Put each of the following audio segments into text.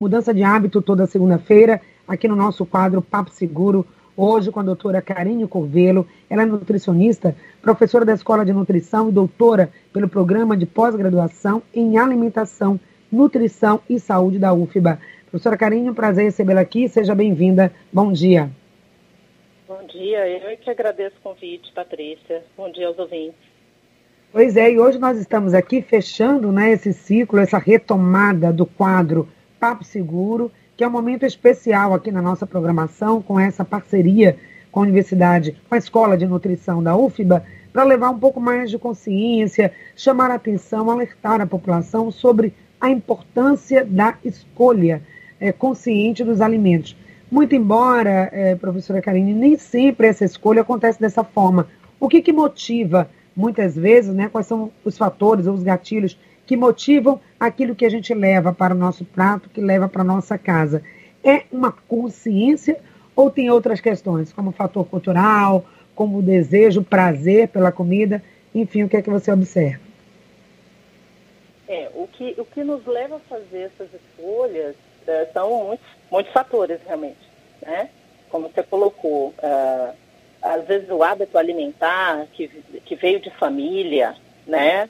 Mudança de hábito toda segunda-feira, aqui no nosso quadro Papo Seguro, hoje com a doutora Karine Corvelo. Ela é nutricionista, professora da Escola de Nutrição e doutora pelo programa de pós-graduação em Alimentação, Nutrição e Saúde da UFBA. Professora Karine, um prazer recebê-la aqui. Seja bem-vinda. Bom dia. Bom dia. Eu que agradeço o convite, Patrícia. Bom dia aos ouvintes. Pois é, e hoje nós estamos aqui fechando né, esse ciclo, essa retomada do quadro Papo Seguro, que é um momento especial aqui na nossa programação, com essa parceria com a Universidade, com a Escola de Nutrição da UFBA, para levar um pouco mais de consciência, chamar a atenção, alertar a população sobre a importância da escolha é, consciente dos alimentos. Muito embora, é, professora Karine, nem sempre essa escolha acontece dessa forma. O que, que motiva, muitas vezes, né, quais são os fatores ou os gatilhos que motivam aquilo que a gente leva para o nosso prato, que leva para a nossa casa. É uma consciência ou tem outras questões, como fator cultural, como desejo, prazer pela comida, enfim, o que é que você observa? É, o que, o que nos leva a fazer essas escolhas é, são muitos, muitos fatores, realmente, né? Como você colocou, é, às vezes o hábito alimentar que, que veio de família, né?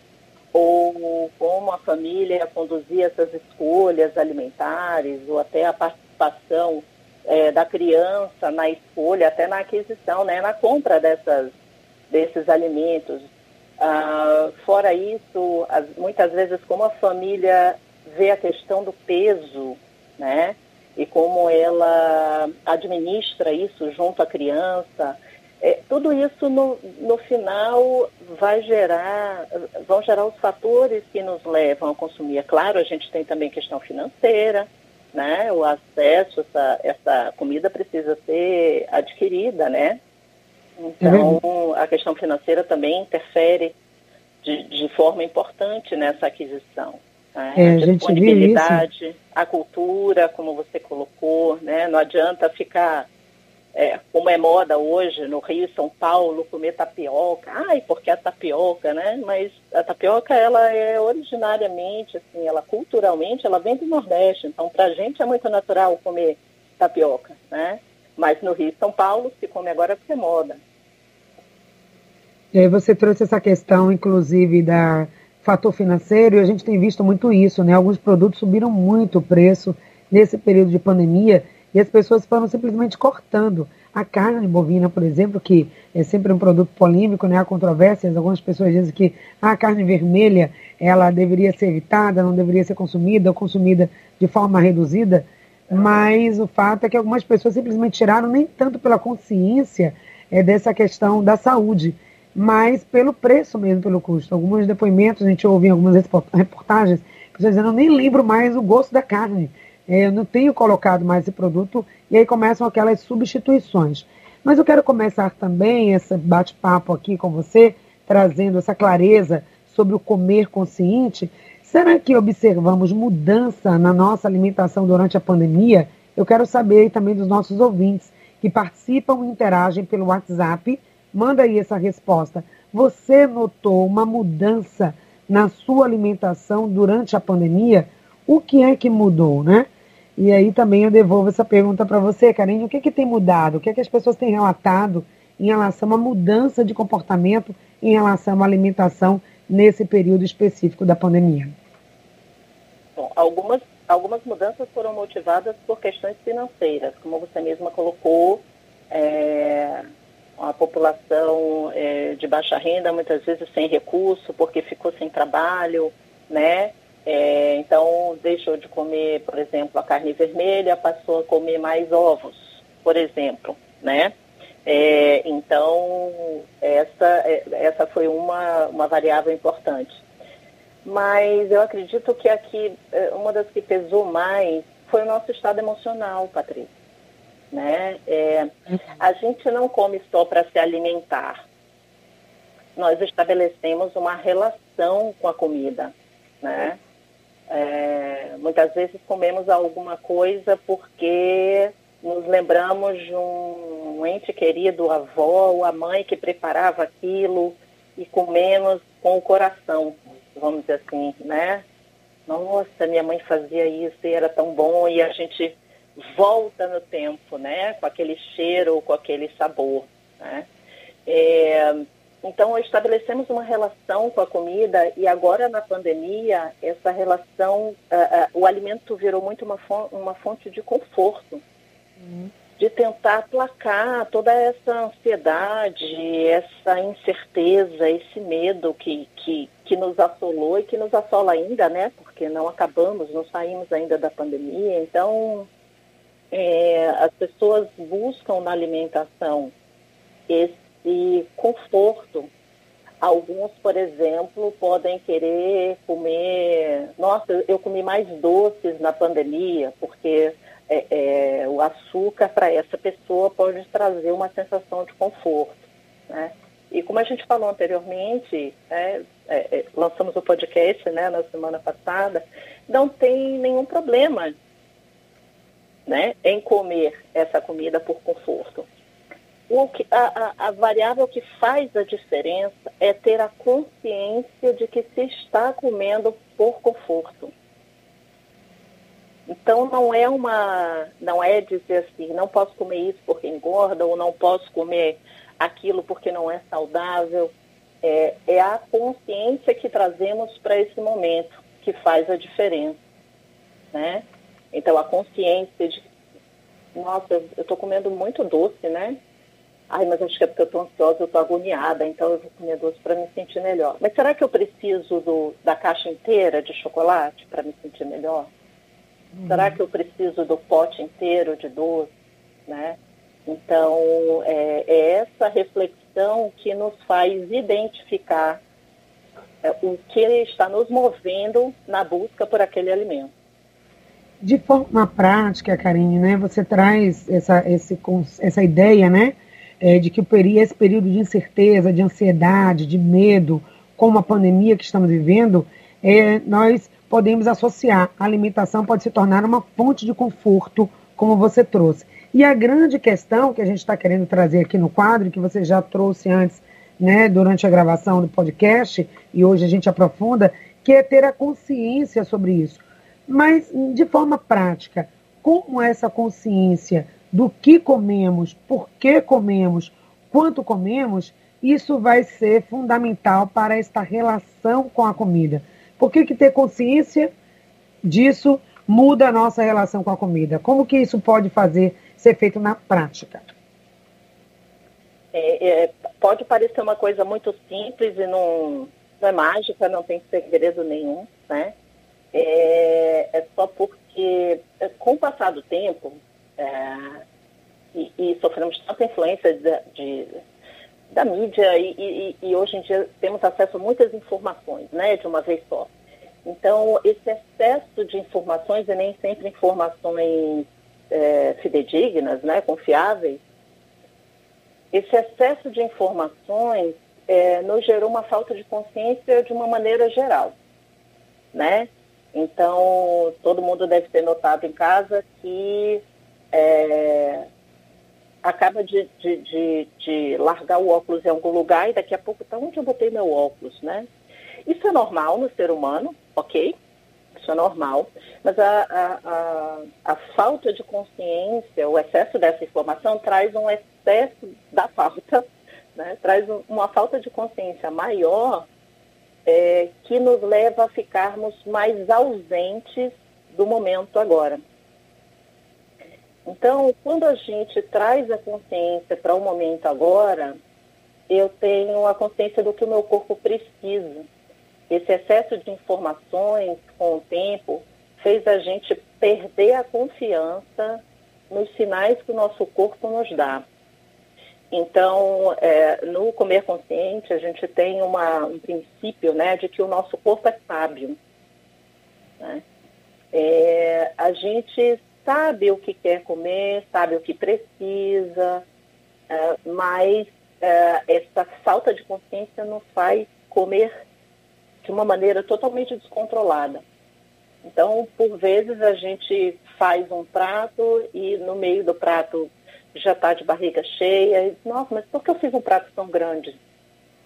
Ou como a família conduzia essas escolhas alimentares, ou até a participação é, da criança na escolha, até na aquisição, né, na compra dessas, desses alimentos. Ah, fora isso, as, muitas vezes como a família vê a questão do peso, né, e como ela administra isso junto à criança, é, tudo isso no, no final vai gerar, vão gerar os fatores que nos levam a consumir. É claro, a gente tem também questão financeira, né? O acesso, essa, essa comida precisa ser adquirida, né? Então, uhum. a questão financeira também interfere de, de forma importante nessa aquisição. Né? É, a, a disponibilidade, a cultura, como você colocou, né? Não adianta ficar é, como é moda hoje no Rio e São Paulo, comer tapioca. Ai, porque a tapioca, né? Mas a tapioca, ela é originariamente, assim, ela culturalmente, ela vem do Nordeste. Então, para a gente é muito natural comer tapioca, né? Mas no Rio e São Paulo se come agora porque é moda. E aí você trouxe essa questão, inclusive, da fator financeiro, e a gente tem visto muito isso, né? Alguns produtos subiram muito o preço nesse período de pandemia, e as pessoas foram simplesmente cortando. A carne bovina, por exemplo, que é sempre um produto polêmico, né? há controvérsias, algumas pessoas dizem que a carne vermelha ela deveria ser evitada, não deveria ser consumida ou consumida de forma reduzida, mas o fato é que algumas pessoas simplesmente tiraram nem tanto pela consciência é, dessa questão da saúde, mas pelo preço mesmo, pelo custo. Alguns depoimentos, a gente ouve em algumas reportagens, pessoas dizendo, eu nem lembro mais o gosto da carne eu não tenho colocado mais esse produto, e aí começam aquelas substituições. Mas eu quero começar também esse bate-papo aqui com você, trazendo essa clareza sobre o comer consciente. Será que observamos mudança na nossa alimentação durante a pandemia? Eu quero saber também dos nossos ouvintes que participam e interagem pelo WhatsApp. Manda aí essa resposta. Você notou uma mudança na sua alimentação durante a pandemia? O que é que mudou, né? E aí também eu devolvo essa pergunta para você, Karine. O que, que tem mudado? O que, que as pessoas têm relatado em relação à mudança de comportamento em relação à alimentação nesse período específico da pandemia? Bom, algumas, algumas mudanças foram motivadas por questões financeiras, como você mesma colocou, é, a população é, de baixa renda, muitas vezes sem recurso, porque ficou sem trabalho, né? É, então, deixou de comer, por exemplo, a carne vermelha, passou a comer mais ovos, por exemplo, né? É, então, essa, é, essa foi uma, uma variável importante. Mas eu acredito que aqui, é, uma das que pesou mais foi o nosso estado emocional, Patrícia. Né? É, a gente não come só para se alimentar. Nós estabelecemos uma relação com a comida, né? É, muitas vezes comemos alguma coisa porque nos lembramos de um ente querido, a avó ou a mãe que preparava aquilo e comemos com o coração, vamos dizer assim, né? nossa, minha mãe fazia isso e era tão bom, e a gente volta no tempo, né? Com aquele cheiro, com aquele sabor, né? É, então, estabelecemos uma relação com a comida e agora na pandemia, essa relação, uh, uh, o alimento virou muito uma fonte, uma fonte de conforto. Uhum de tentar aplacar toda essa ansiedade, essa incerteza, esse medo que, que, que nos assolou e que nos assola ainda, né? Porque não acabamos, não saímos ainda da pandemia. Então, é, as pessoas buscam na alimentação esse conforto. Alguns, por exemplo, podem querer comer. Nossa, eu comi mais doces na pandemia, porque é, é, o açúcar para essa pessoa pode trazer uma sensação de conforto. Né? E como a gente falou anteriormente, é, é, é, lançamos o podcast né, na semana passada, não tem nenhum problema né, em comer essa comida por conforto. O que, a, a, a variável que faz a diferença é ter a consciência de que se está comendo por conforto. Então não é uma, não é dizer assim, não posso comer isso porque engorda ou não posso comer aquilo porque não é saudável. É, é a consciência que trazemos para esse momento que faz a diferença, né? Então a consciência de, nossa, eu estou comendo muito doce, né? Ai, mas acho que é porque eu estou ansiosa, eu estou agoniada, então eu vou comer doce para me sentir melhor. Mas será que eu preciso do, da caixa inteira de chocolate para me sentir melhor? Uhum. Será que eu preciso do pote inteiro de doce? Né? Então, é, é essa reflexão que nos faz identificar é, o que está nos movendo na busca por aquele alimento. De forma prática, Karine, né, você traz essa, esse, essa ideia né, é, de que esse período de incerteza, de ansiedade, de medo, como a pandemia que estamos vivendo, é, nós podemos associar. A alimentação pode se tornar uma fonte de conforto, como você trouxe. E a grande questão que a gente está querendo trazer aqui no quadro, que você já trouxe antes, né, durante a gravação do podcast, e hoje a gente aprofunda, que é ter a consciência sobre isso. Mas, de forma prática, como essa consciência do que comemos, por que comemos, quanto comemos, isso vai ser fundamental para esta relação com a comida. Por que, que ter consciência disso muda a nossa relação com a comida? Como que isso pode fazer ser feito na prática? É, é, pode parecer uma coisa muito simples e não, não é mágica, não tem segredo nenhum, né? É, é só porque, com o passar do tempo, é, e, e, sofremos tanta influência de, de da mídia e, e, e, hoje em dia temos acesso a muitas informações, né, de uma vez só. Então, esse excesso de informações, e nem sempre informações é, fidedignas, né, confiáveis, esse excesso de informações é, nos gerou uma falta de consciência de uma maneira geral, né? Então, todo mundo deve ter notado em casa que é, acaba de, de, de, de, largar o óculos em algum lugar e daqui a pouco, tá onde eu botei meu óculos, né? Isso é normal no ser humano, ok? Isso é normal. Mas a, a, a, a falta de consciência, o excesso dessa informação traz um excesso da falta, né? traz uma falta de consciência maior é, que nos leva a ficarmos mais ausentes do momento agora. Então, quando a gente traz a consciência para o momento agora, eu tenho a consciência do que o meu corpo precisa. Esse excesso de informações com o tempo fez a gente perder a confiança nos sinais que o nosso corpo nos dá. Então, é, no comer consciente, a gente tem uma, um princípio né, de que o nosso corpo é sábio. Né? É, a gente sabe o que quer comer, sabe o que precisa, é, mas é, essa falta de consciência nos faz comer de uma maneira totalmente descontrolada. Então, por vezes, a gente faz um prato e no meio do prato já está de barriga cheia. E, Nossa, mas por que eu fiz um prato tão grande?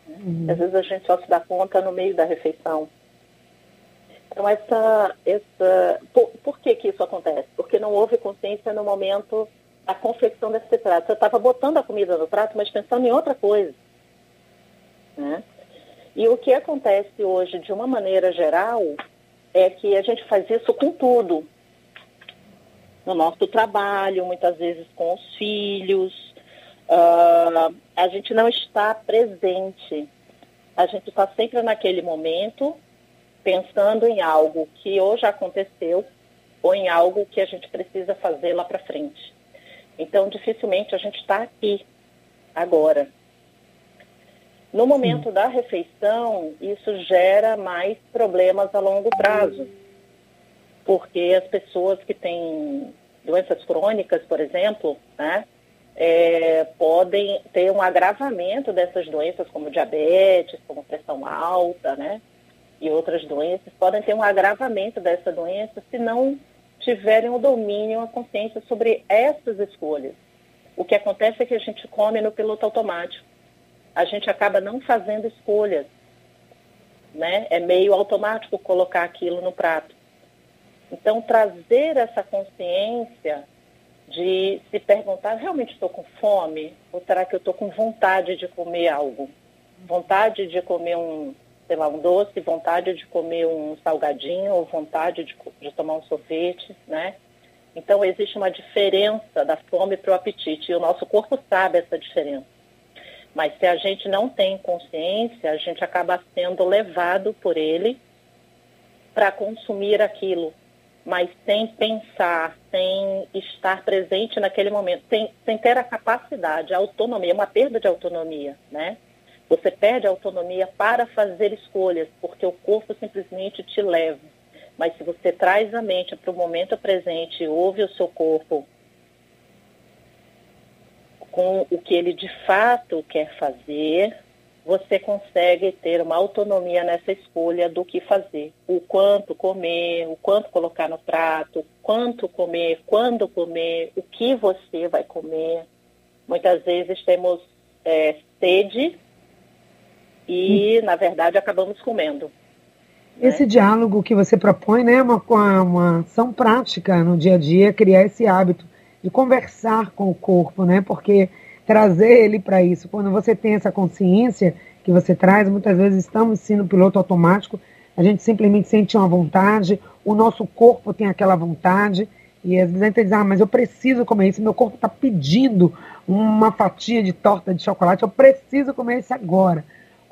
Uhum. Às vezes a gente só se dá conta no meio da refeição. Então, essa, essa, por, por que, que isso acontece? Porque não houve consciência no momento da confecção desse prato. Você estava botando a comida no prato, mas pensando em outra coisa. Né? E o que acontece hoje, de uma maneira geral, é que a gente faz isso com tudo. No nosso trabalho, muitas vezes com os filhos. Uh, a gente não está presente. A gente está sempre naquele momento, pensando em algo que hoje aconteceu ou em algo que a gente precisa fazer lá para frente. Então, dificilmente a gente está aqui, agora. No momento da refeição, isso gera mais problemas a longo prazo, porque as pessoas que têm doenças crônicas, por exemplo, né, é, podem ter um agravamento dessas doenças, como diabetes, como pressão alta, né, e outras doenças, podem ter um agravamento dessa doença se não tiverem o domínio, a consciência sobre essas escolhas. O que acontece é que a gente come no piloto automático a gente acaba não fazendo escolhas. Né? É meio automático colocar aquilo no prato. Então, trazer essa consciência de se perguntar, realmente estou com fome? Ou será que eu estou com vontade de comer algo? Vontade de comer um, sei lá, um doce, vontade de comer um salgadinho, ou vontade de, de tomar um sorvete, né? Então, existe uma diferença da fome para o apetite, e o nosso corpo sabe essa diferença. Mas se a gente não tem consciência, a gente acaba sendo levado por ele para consumir aquilo, mas sem pensar, sem estar presente naquele momento, sem, sem ter a capacidade, a autonomia, uma perda de autonomia, né? Você perde a autonomia para fazer escolhas, porque o corpo simplesmente te leva. Mas se você traz a mente para o momento presente, ouve o seu corpo, com o que ele de fato quer fazer, você consegue ter uma autonomia nessa escolha do que fazer. O quanto comer, o quanto colocar no prato, quanto comer, quando comer, o que você vai comer. Muitas vezes temos é, sede e, na verdade, acabamos comendo. Né? Esse diálogo que você propõe né, é uma, uma ação prática no dia a dia, criar esse hábito de conversar com o corpo, né? Porque trazer ele para isso, quando você tem essa consciência que você traz, muitas vezes estamos sim no piloto automático, a gente simplesmente sente uma vontade, o nosso corpo tem aquela vontade, e às vezes a gente diz, ah, mas eu preciso comer isso, meu corpo está pedindo uma fatia de torta de chocolate, eu preciso comer isso agora.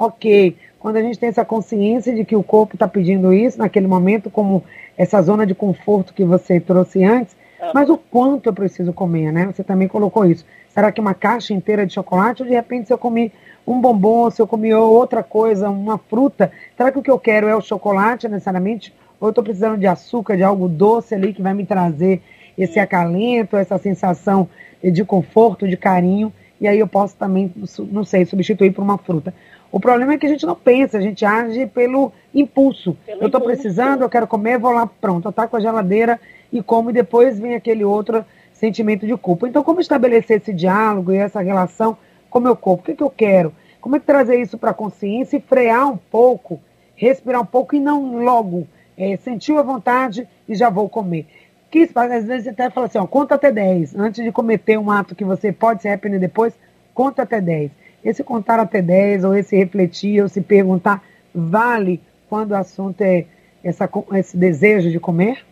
Ok, quando a gente tem essa consciência de que o corpo está pedindo isso naquele momento, como essa zona de conforto que você trouxe antes, mas o quanto eu preciso comer, né? Você também colocou isso. Será que uma caixa inteira de chocolate ou de repente se eu comi um bombom, se eu comi outra coisa, uma fruta, será que o que eu quero é o chocolate necessariamente? Ou eu estou precisando de açúcar, de algo doce ali que vai me trazer esse acalento, essa sensação de conforto, de carinho, e aí eu posso também, não sei, substituir por uma fruta. O problema é que a gente não pensa, a gente age pelo impulso. Pelo eu estou precisando, eu quero comer, vou lá, pronto, eu com a geladeira e como, e depois vem aquele outro sentimento de culpa. Então, como estabelecer esse diálogo e essa relação com o meu corpo? O que, que eu quero? Como é que trazer isso para a consciência e frear um pouco, respirar um pouco e não logo é, sentir a vontade e já vou comer? Que às vezes até fala assim, ó, conta até 10. Antes de cometer um ato que você pode se arrepender depois, conta até 10. Esse contar até 10, ou esse refletir, ou se perguntar, vale quando o assunto é essa, esse desejo de comer?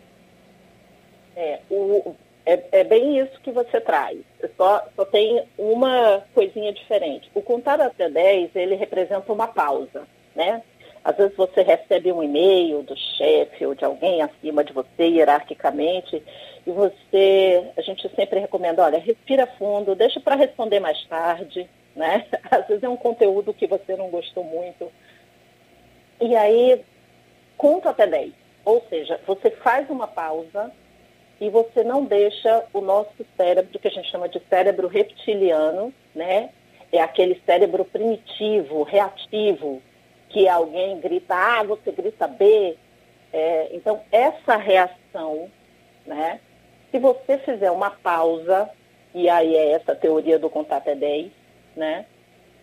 É, o, é, é, bem isso que você traz. Só, só tem uma coisinha diferente. O contar até 10, ele representa uma pausa, né? Às vezes você recebe um e-mail do chefe ou de alguém acima de você, hierarquicamente, e você, a gente sempre recomenda, olha, respira fundo, deixa para responder mais tarde, né? Às vezes é um conteúdo que você não gostou muito. E aí, conta até 10. Ou seja, você faz uma pausa, e você não deixa o nosso cérebro, que a gente chama de cérebro reptiliano, né? É aquele cérebro primitivo, reativo, que alguém grita A, você grita B. É, então, essa reação, né? Se você fizer uma pausa, e aí é essa teoria do contato é 10, né?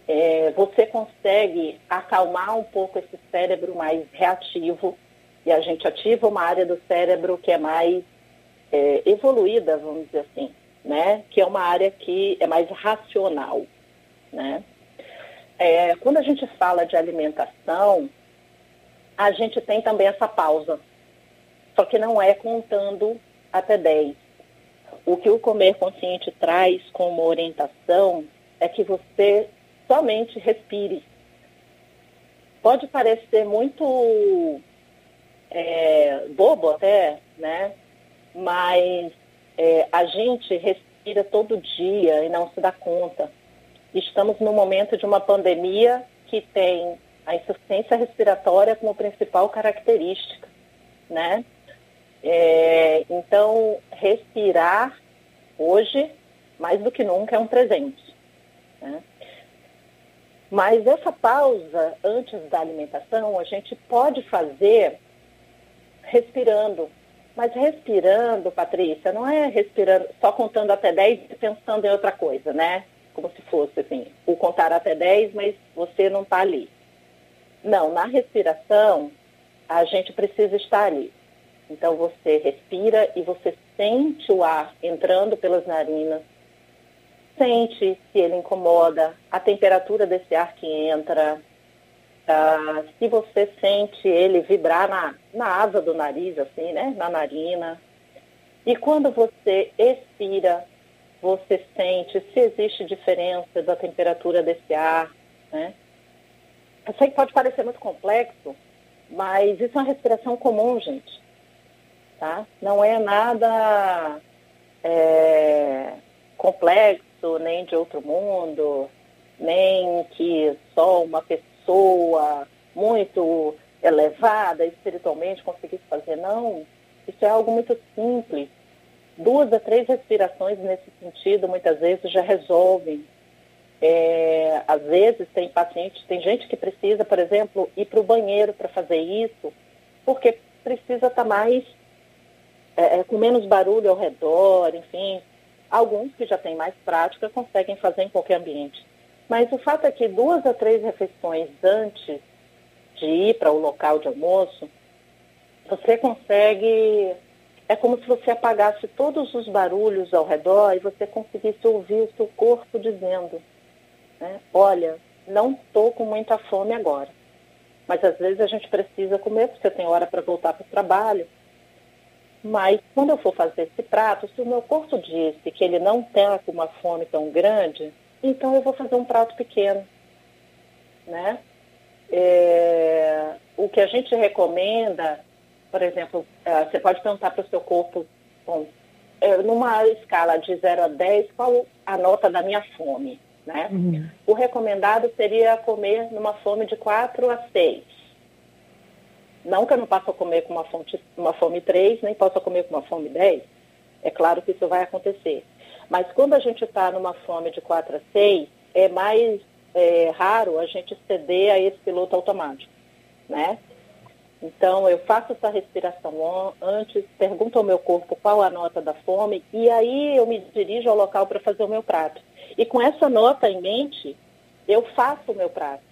É, você consegue acalmar um pouco esse cérebro mais reativo e a gente ativa uma área do cérebro que é mais é, evoluída, vamos dizer assim, né? Que é uma área que é mais racional, né? É, quando a gente fala de alimentação, a gente tem também essa pausa, só que não é contando até 10. O que o Comer Consciente traz como orientação é que você somente respire. Pode parecer muito é, bobo até, né? Mas é, a gente respira todo dia e não se dá conta. Estamos no momento de uma pandemia que tem a insuficiência respiratória como principal característica, né? É, então, respirar hoje, mais do que nunca, é um presente. Né? Mas essa pausa antes da alimentação a gente pode fazer respirando. Mas respirando, Patrícia, não é respirando, só contando até 10 e pensando em outra coisa, né? Como se fosse assim, o contar até 10, mas você não está ali. Não, na respiração, a gente precisa estar ali. Então você respira e você sente o ar entrando pelas narinas, sente se ele incomoda, a temperatura desse ar que entra, uh, se você sente ele vibrar na, na asa do nariz, assim, né, na narina. E quando você expira, você sente se existe diferença da temperatura desse ar, né? Eu sei que pode parecer muito complexo, mas isso é uma respiração comum, gente. Tá? Não é nada é, complexo, nem de outro mundo, nem que só uma pessoa muito elevada espiritualmente conseguisse fazer. Não, isso é algo muito simples. Duas a três respirações nesse sentido, muitas vezes, já resolvem. É, às vezes tem pacientes, tem gente que precisa, por exemplo, ir para o banheiro para fazer isso, porque precisa estar tá mais é, é, com menos barulho ao redor, enfim. Alguns que já têm mais prática conseguem fazer em qualquer ambiente. Mas o fato é que duas a três refeições antes de ir para o local de almoço, você consegue. É como se você apagasse todos os barulhos ao redor e você conseguisse ouvir o seu corpo dizendo: né, Olha, não estou com muita fome agora. Mas às vezes a gente precisa comer porque tem hora para voltar para o trabalho. Mas quando eu for fazer esse prato, se o meu corpo disse que ele não está com uma fome tão grande, então eu vou fazer um prato pequeno, né? É, o que a gente recomenda, por exemplo, é, você pode perguntar para o seu corpo, bom, é, numa escala de 0 a 10, qual a nota da minha fome, né? Uhum. O recomendado seria comer numa fome de 4 a 6. Não que eu não possa comer com uma, fonte, uma fome 3, nem possa comer com uma fome 10. É claro que isso vai acontecer. Mas quando a gente está numa fome de 4 a 6, é mais é, raro a gente ceder a esse piloto automático, né? Então, eu faço essa respiração antes, pergunto ao meu corpo qual a nota da fome e aí eu me dirijo ao local para fazer o meu prato. E com essa nota em mente, eu faço o meu prato.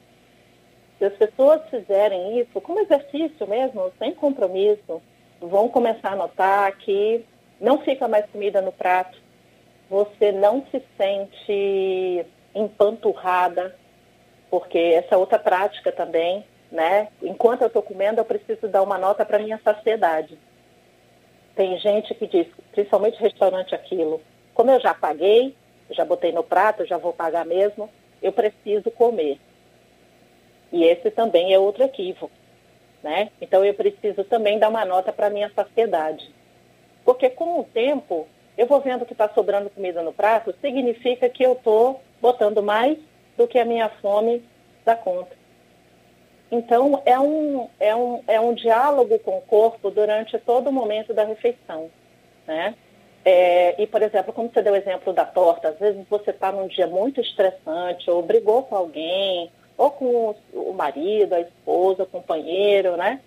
Se as pessoas fizerem isso como exercício mesmo, sem compromisso, vão começar a notar que não fica mais comida no prato, você não se sente empanturrada, porque essa outra prática também, né? Enquanto eu estou comendo, eu preciso dar uma nota para minha saciedade. Tem gente que diz, principalmente restaurante aquilo, como eu já paguei, já botei no prato, já vou pagar mesmo, eu preciso comer. E esse também é outro equívoco. Né? Então eu preciso também dar uma nota para a minha saciedade. Porque com o tempo, eu vou vendo que está sobrando comida no prato, significa que eu estou botando mais do que a minha fome dá conta. Então, é um, é, um, é um diálogo com o corpo durante todo o momento da refeição. Né? É, e, por exemplo, como você deu o exemplo da torta, às vezes você está num dia muito estressante, ou brigou com alguém, ou com o marido, a esposa, o companheiro, né?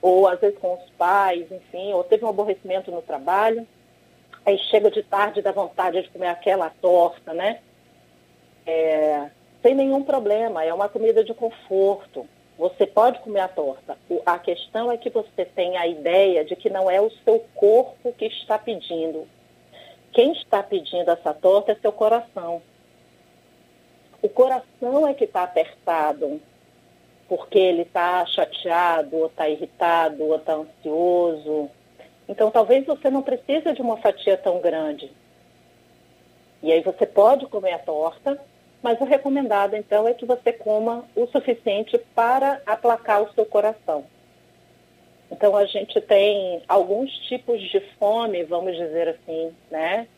Ou às vezes com os pais, enfim, ou teve um aborrecimento no trabalho. Aí chega de tarde dá vontade de comer aquela torta, né? É, sem nenhum problema, é uma comida de conforto. Você pode comer a torta. A questão é que você tem a ideia de que não é o seu corpo que está pedindo. Quem está pedindo essa torta é seu coração. O coração é que está apertado, porque ele está chateado, ou está irritado, ou está ansioso. Então, talvez você não precise de uma fatia tão grande. E aí você pode comer a torta, mas o recomendado, então, é que você coma o suficiente para aplacar o seu coração. Então, a gente tem alguns tipos de fome, vamos dizer assim, né?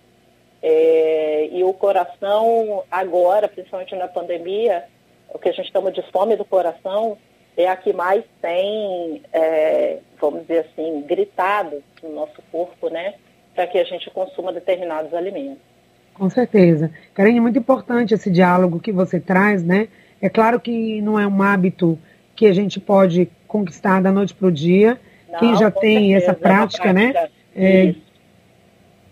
É, e o coração, agora, principalmente na pandemia, o que a gente chama de fome do coração, é a que mais tem, é, vamos dizer assim, gritado no nosso corpo, né? Para que a gente consuma determinados alimentos. Com certeza. Karine, é muito importante esse diálogo que você traz, né? É claro que não é um hábito que a gente pode conquistar da noite para o dia. Não, Quem já tem certeza, essa prática, é né? prática. né? É,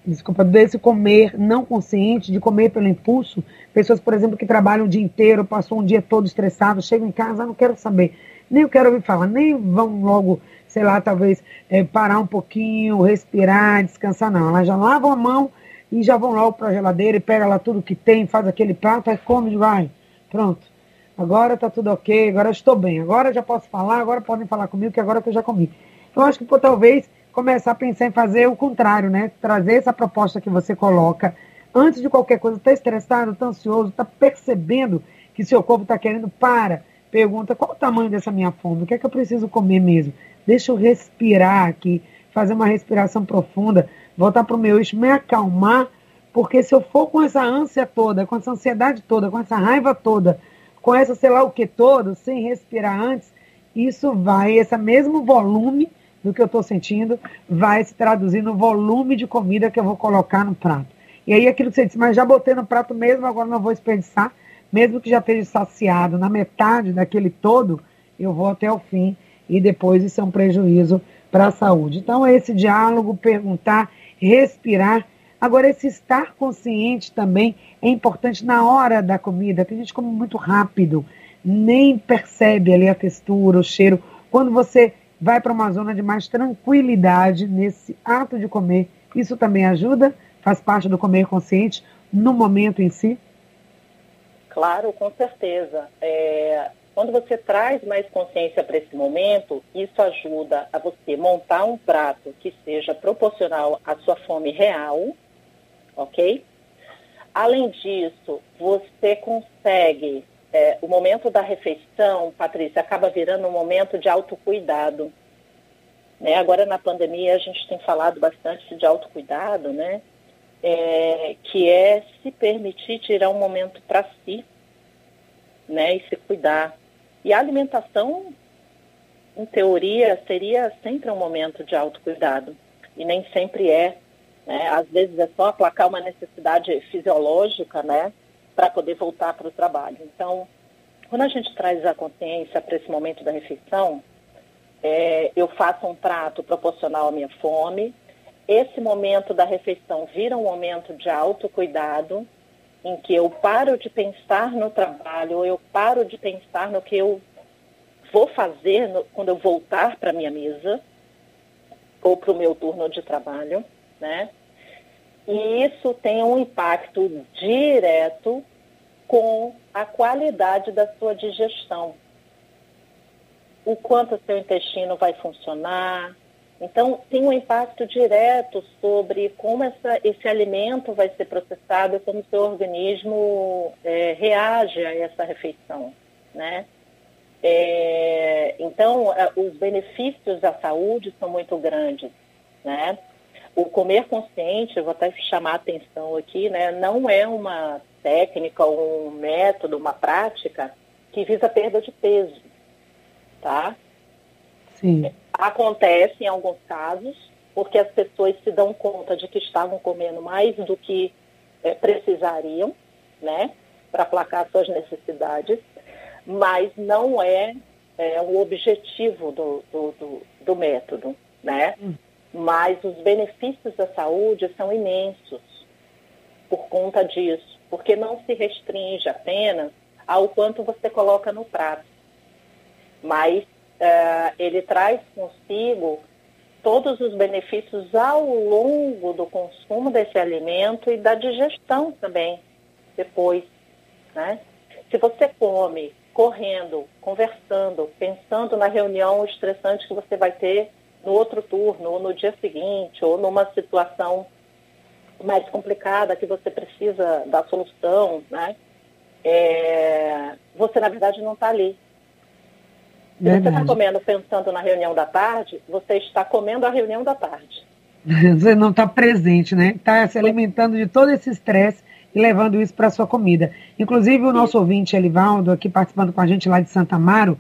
desculpa, desse comer não consciente, de comer pelo impulso. Pessoas, por exemplo, que trabalham o dia inteiro, passou um dia todo estressado, chegam em casa, não quero saber, nem eu quero ouvir falar, nem vão logo, sei lá, talvez é, parar um pouquinho, respirar, descansar, não. Elas já lavam a mão e já vão logo para a geladeira e pega lá tudo que tem, faz aquele prato, aí come, vai, pronto. Agora está tudo ok, agora estou bem, agora já posso falar, agora podem falar comigo, que agora que eu já comi. Eu acho que pô, talvez começar a pensar em fazer o contrário, né? Trazer essa proposta que você coloca. Antes de qualquer coisa, está estressado, está ansioso, está percebendo que seu corpo está querendo, para. Pergunta qual o tamanho dessa minha fome, o que é que eu preciso comer mesmo? Deixa eu respirar aqui, fazer uma respiração profunda, voltar para o meu eixo, me acalmar, porque se eu for com essa ânsia toda, com essa ansiedade toda, com essa raiva toda, com essa sei lá o que todo, sem respirar antes, isso vai, esse mesmo volume do que eu estou sentindo, vai se traduzir no volume de comida que eu vou colocar no prato. E aí aquilo que você disse, mas já botei no prato mesmo, agora não vou desperdiçar, mesmo que já esteja saciado na metade daquele todo, eu vou até o fim e depois isso é um prejuízo para a saúde. Então, é esse diálogo, perguntar, respirar. Agora, esse estar consciente também é importante na hora da comida. Tem gente que come muito rápido, nem percebe ali a textura, o cheiro. Quando você vai para uma zona de mais tranquilidade nesse ato de comer. Isso também ajuda? Faz parte do comer consciente no momento em si? Claro, com certeza. É, quando você traz mais consciência para esse momento, isso ajuda a você montar um prato que seja proporcional à sua fome real, ok? Além disso, você consegue é, o momento da refeição, Patrícia, acaba virando um momento de autocuidado. Né? Agora, na pandemia, a gente tem falado bastante de autocuidado, né? É, que é se permitir tirar um momento para si né? e se cuidar. E a alimentação, em teoria, seria sempre um momento de autocuidado. E nem sempre é. Né? Às vezes é só aplacar uma necessidade fisiológica, né? Para poder voltar para o trabalho. Então, quando a gente traz a consciência para esse momento da refeição, é, eu faço um prato proporcional à minha fome. Esse momento da refeição vira um momento de autocuidado, em que eu paro de pensar no trabalho, eu paro de pensar no que eu vou fazer no, quando eu voltar para a minha mesa ou para o meu turno de trabalho, né? E isso tem um impacto direto com a qualidade da sua digestão. O quanto o seu intestino vai funcionar. Então, tem um impacto direto sobre como essa, esse alimento vai ser processado, como o seu organismo é, reage a essa refeição, né? É, então, os benefícios à saúde são muito grandes, né? O comer consciente, eu vou até chamar a atenção aqui, né, não é uma técnica, um método, uma prática que visa perda de peso, tá? Sim. Acontece em alguns casos, porque as pessoas se dão conta de que estavam comendo mais do que é, precisariam, né, para aplacar suas necessidades, mas não é, é o objetivo do, do, do, do método, né? Hum mas os benefícios da saúde são imensos por conta disso, porque não se restringe apenas ao quanto você coloca no prato. mas uh, ele traz consigo todos os benefícios ao longo do consumo desse alimento e da digestão também, depois. Né? Se você come correndo, conversando, pensando na reunião estressante que você vai ter no outro turno, ou no dia seguinte, ou numa situação mais complicada que você precisa da solução, né? É, você, na verdade, não está ali. Se verdade. você está comendo pensando na reunião da tarde, você está comendo a reunião da tarde. Você não está presente, né? Está se alimentando de todo esse estresse e levando isso para a sua comida. Inclusive, o nosso Sim. ouvinte, Elivaldo, aqui participando com a gente lá de Santa Amaro,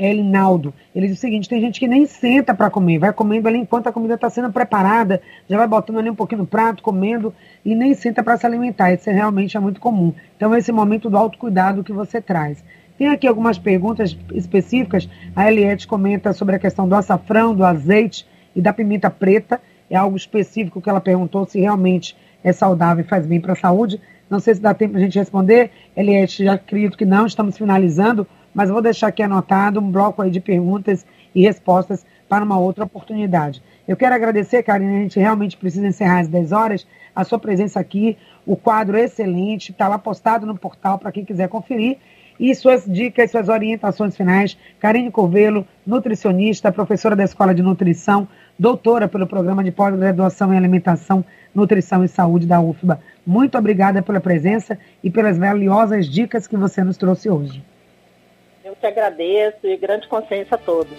Elinaldo. Ele diz o seguinte: tem gente que nem senta para comer, vai comendo ali enquanto a comida está sendo preparada, já vai botando ali um pouquinho no prato, comendo e nem senta para se alimentar. Isso realmente é muito comum. Então, esse momento do autocuidado que você traz. Tem aqui algumas perguntas específicas. A Eliette comenta sobre a questão do açafrão, do azeite e da pimenta preta. É algo específico que ela perguntou se realmente é saudável e faz bem para a saúde. Não sei se dá tempo para a gente responder. Eliette, já acredito que não, estamos finalizando mas vou deixar aqui anotado um bloco aí de perguntas e respostas para uma outra oportunidade. Eu quero agradecer, Karine, a gente realmente precisa encerrar às 10 horas, a sua presença aqui, o quadro excelente, está lá postado no portal para quem quiser conferir, e suas dicas, suas orientações finais. Karine Corvelo, nutricionista, professora da Escola de Nutrição, doutora pelo Programa de Pós-Graduação em Alimentação, Nutrição e Saúde da UFBA. Muito obrigada pela presença e pelas valiosas dicas que você nos trouxe hoje. Eu te agradeço e grande consciência a todos.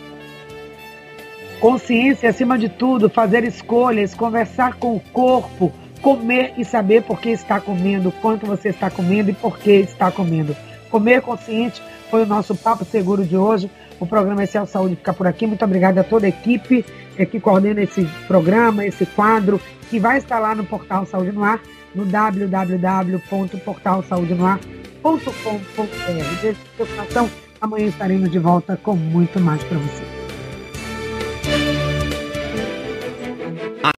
Consciência acima de tudo, fazer escolhas, conversar com o corpo, comer e saber por que está comendo, quanto você está comendo e por que está comendo. Comer consciente foi o nosso papo seguro de hoje. O programa Excel Saúde fica por aqui. Muito obrigada a toda a equipe que coordena esse programa, esse quadro, que vai estar lá no Portal Saúde no Ar, no www.portalsaudenoar.com.br. Beijo Amanhã estaremos de volta com muito mais para você.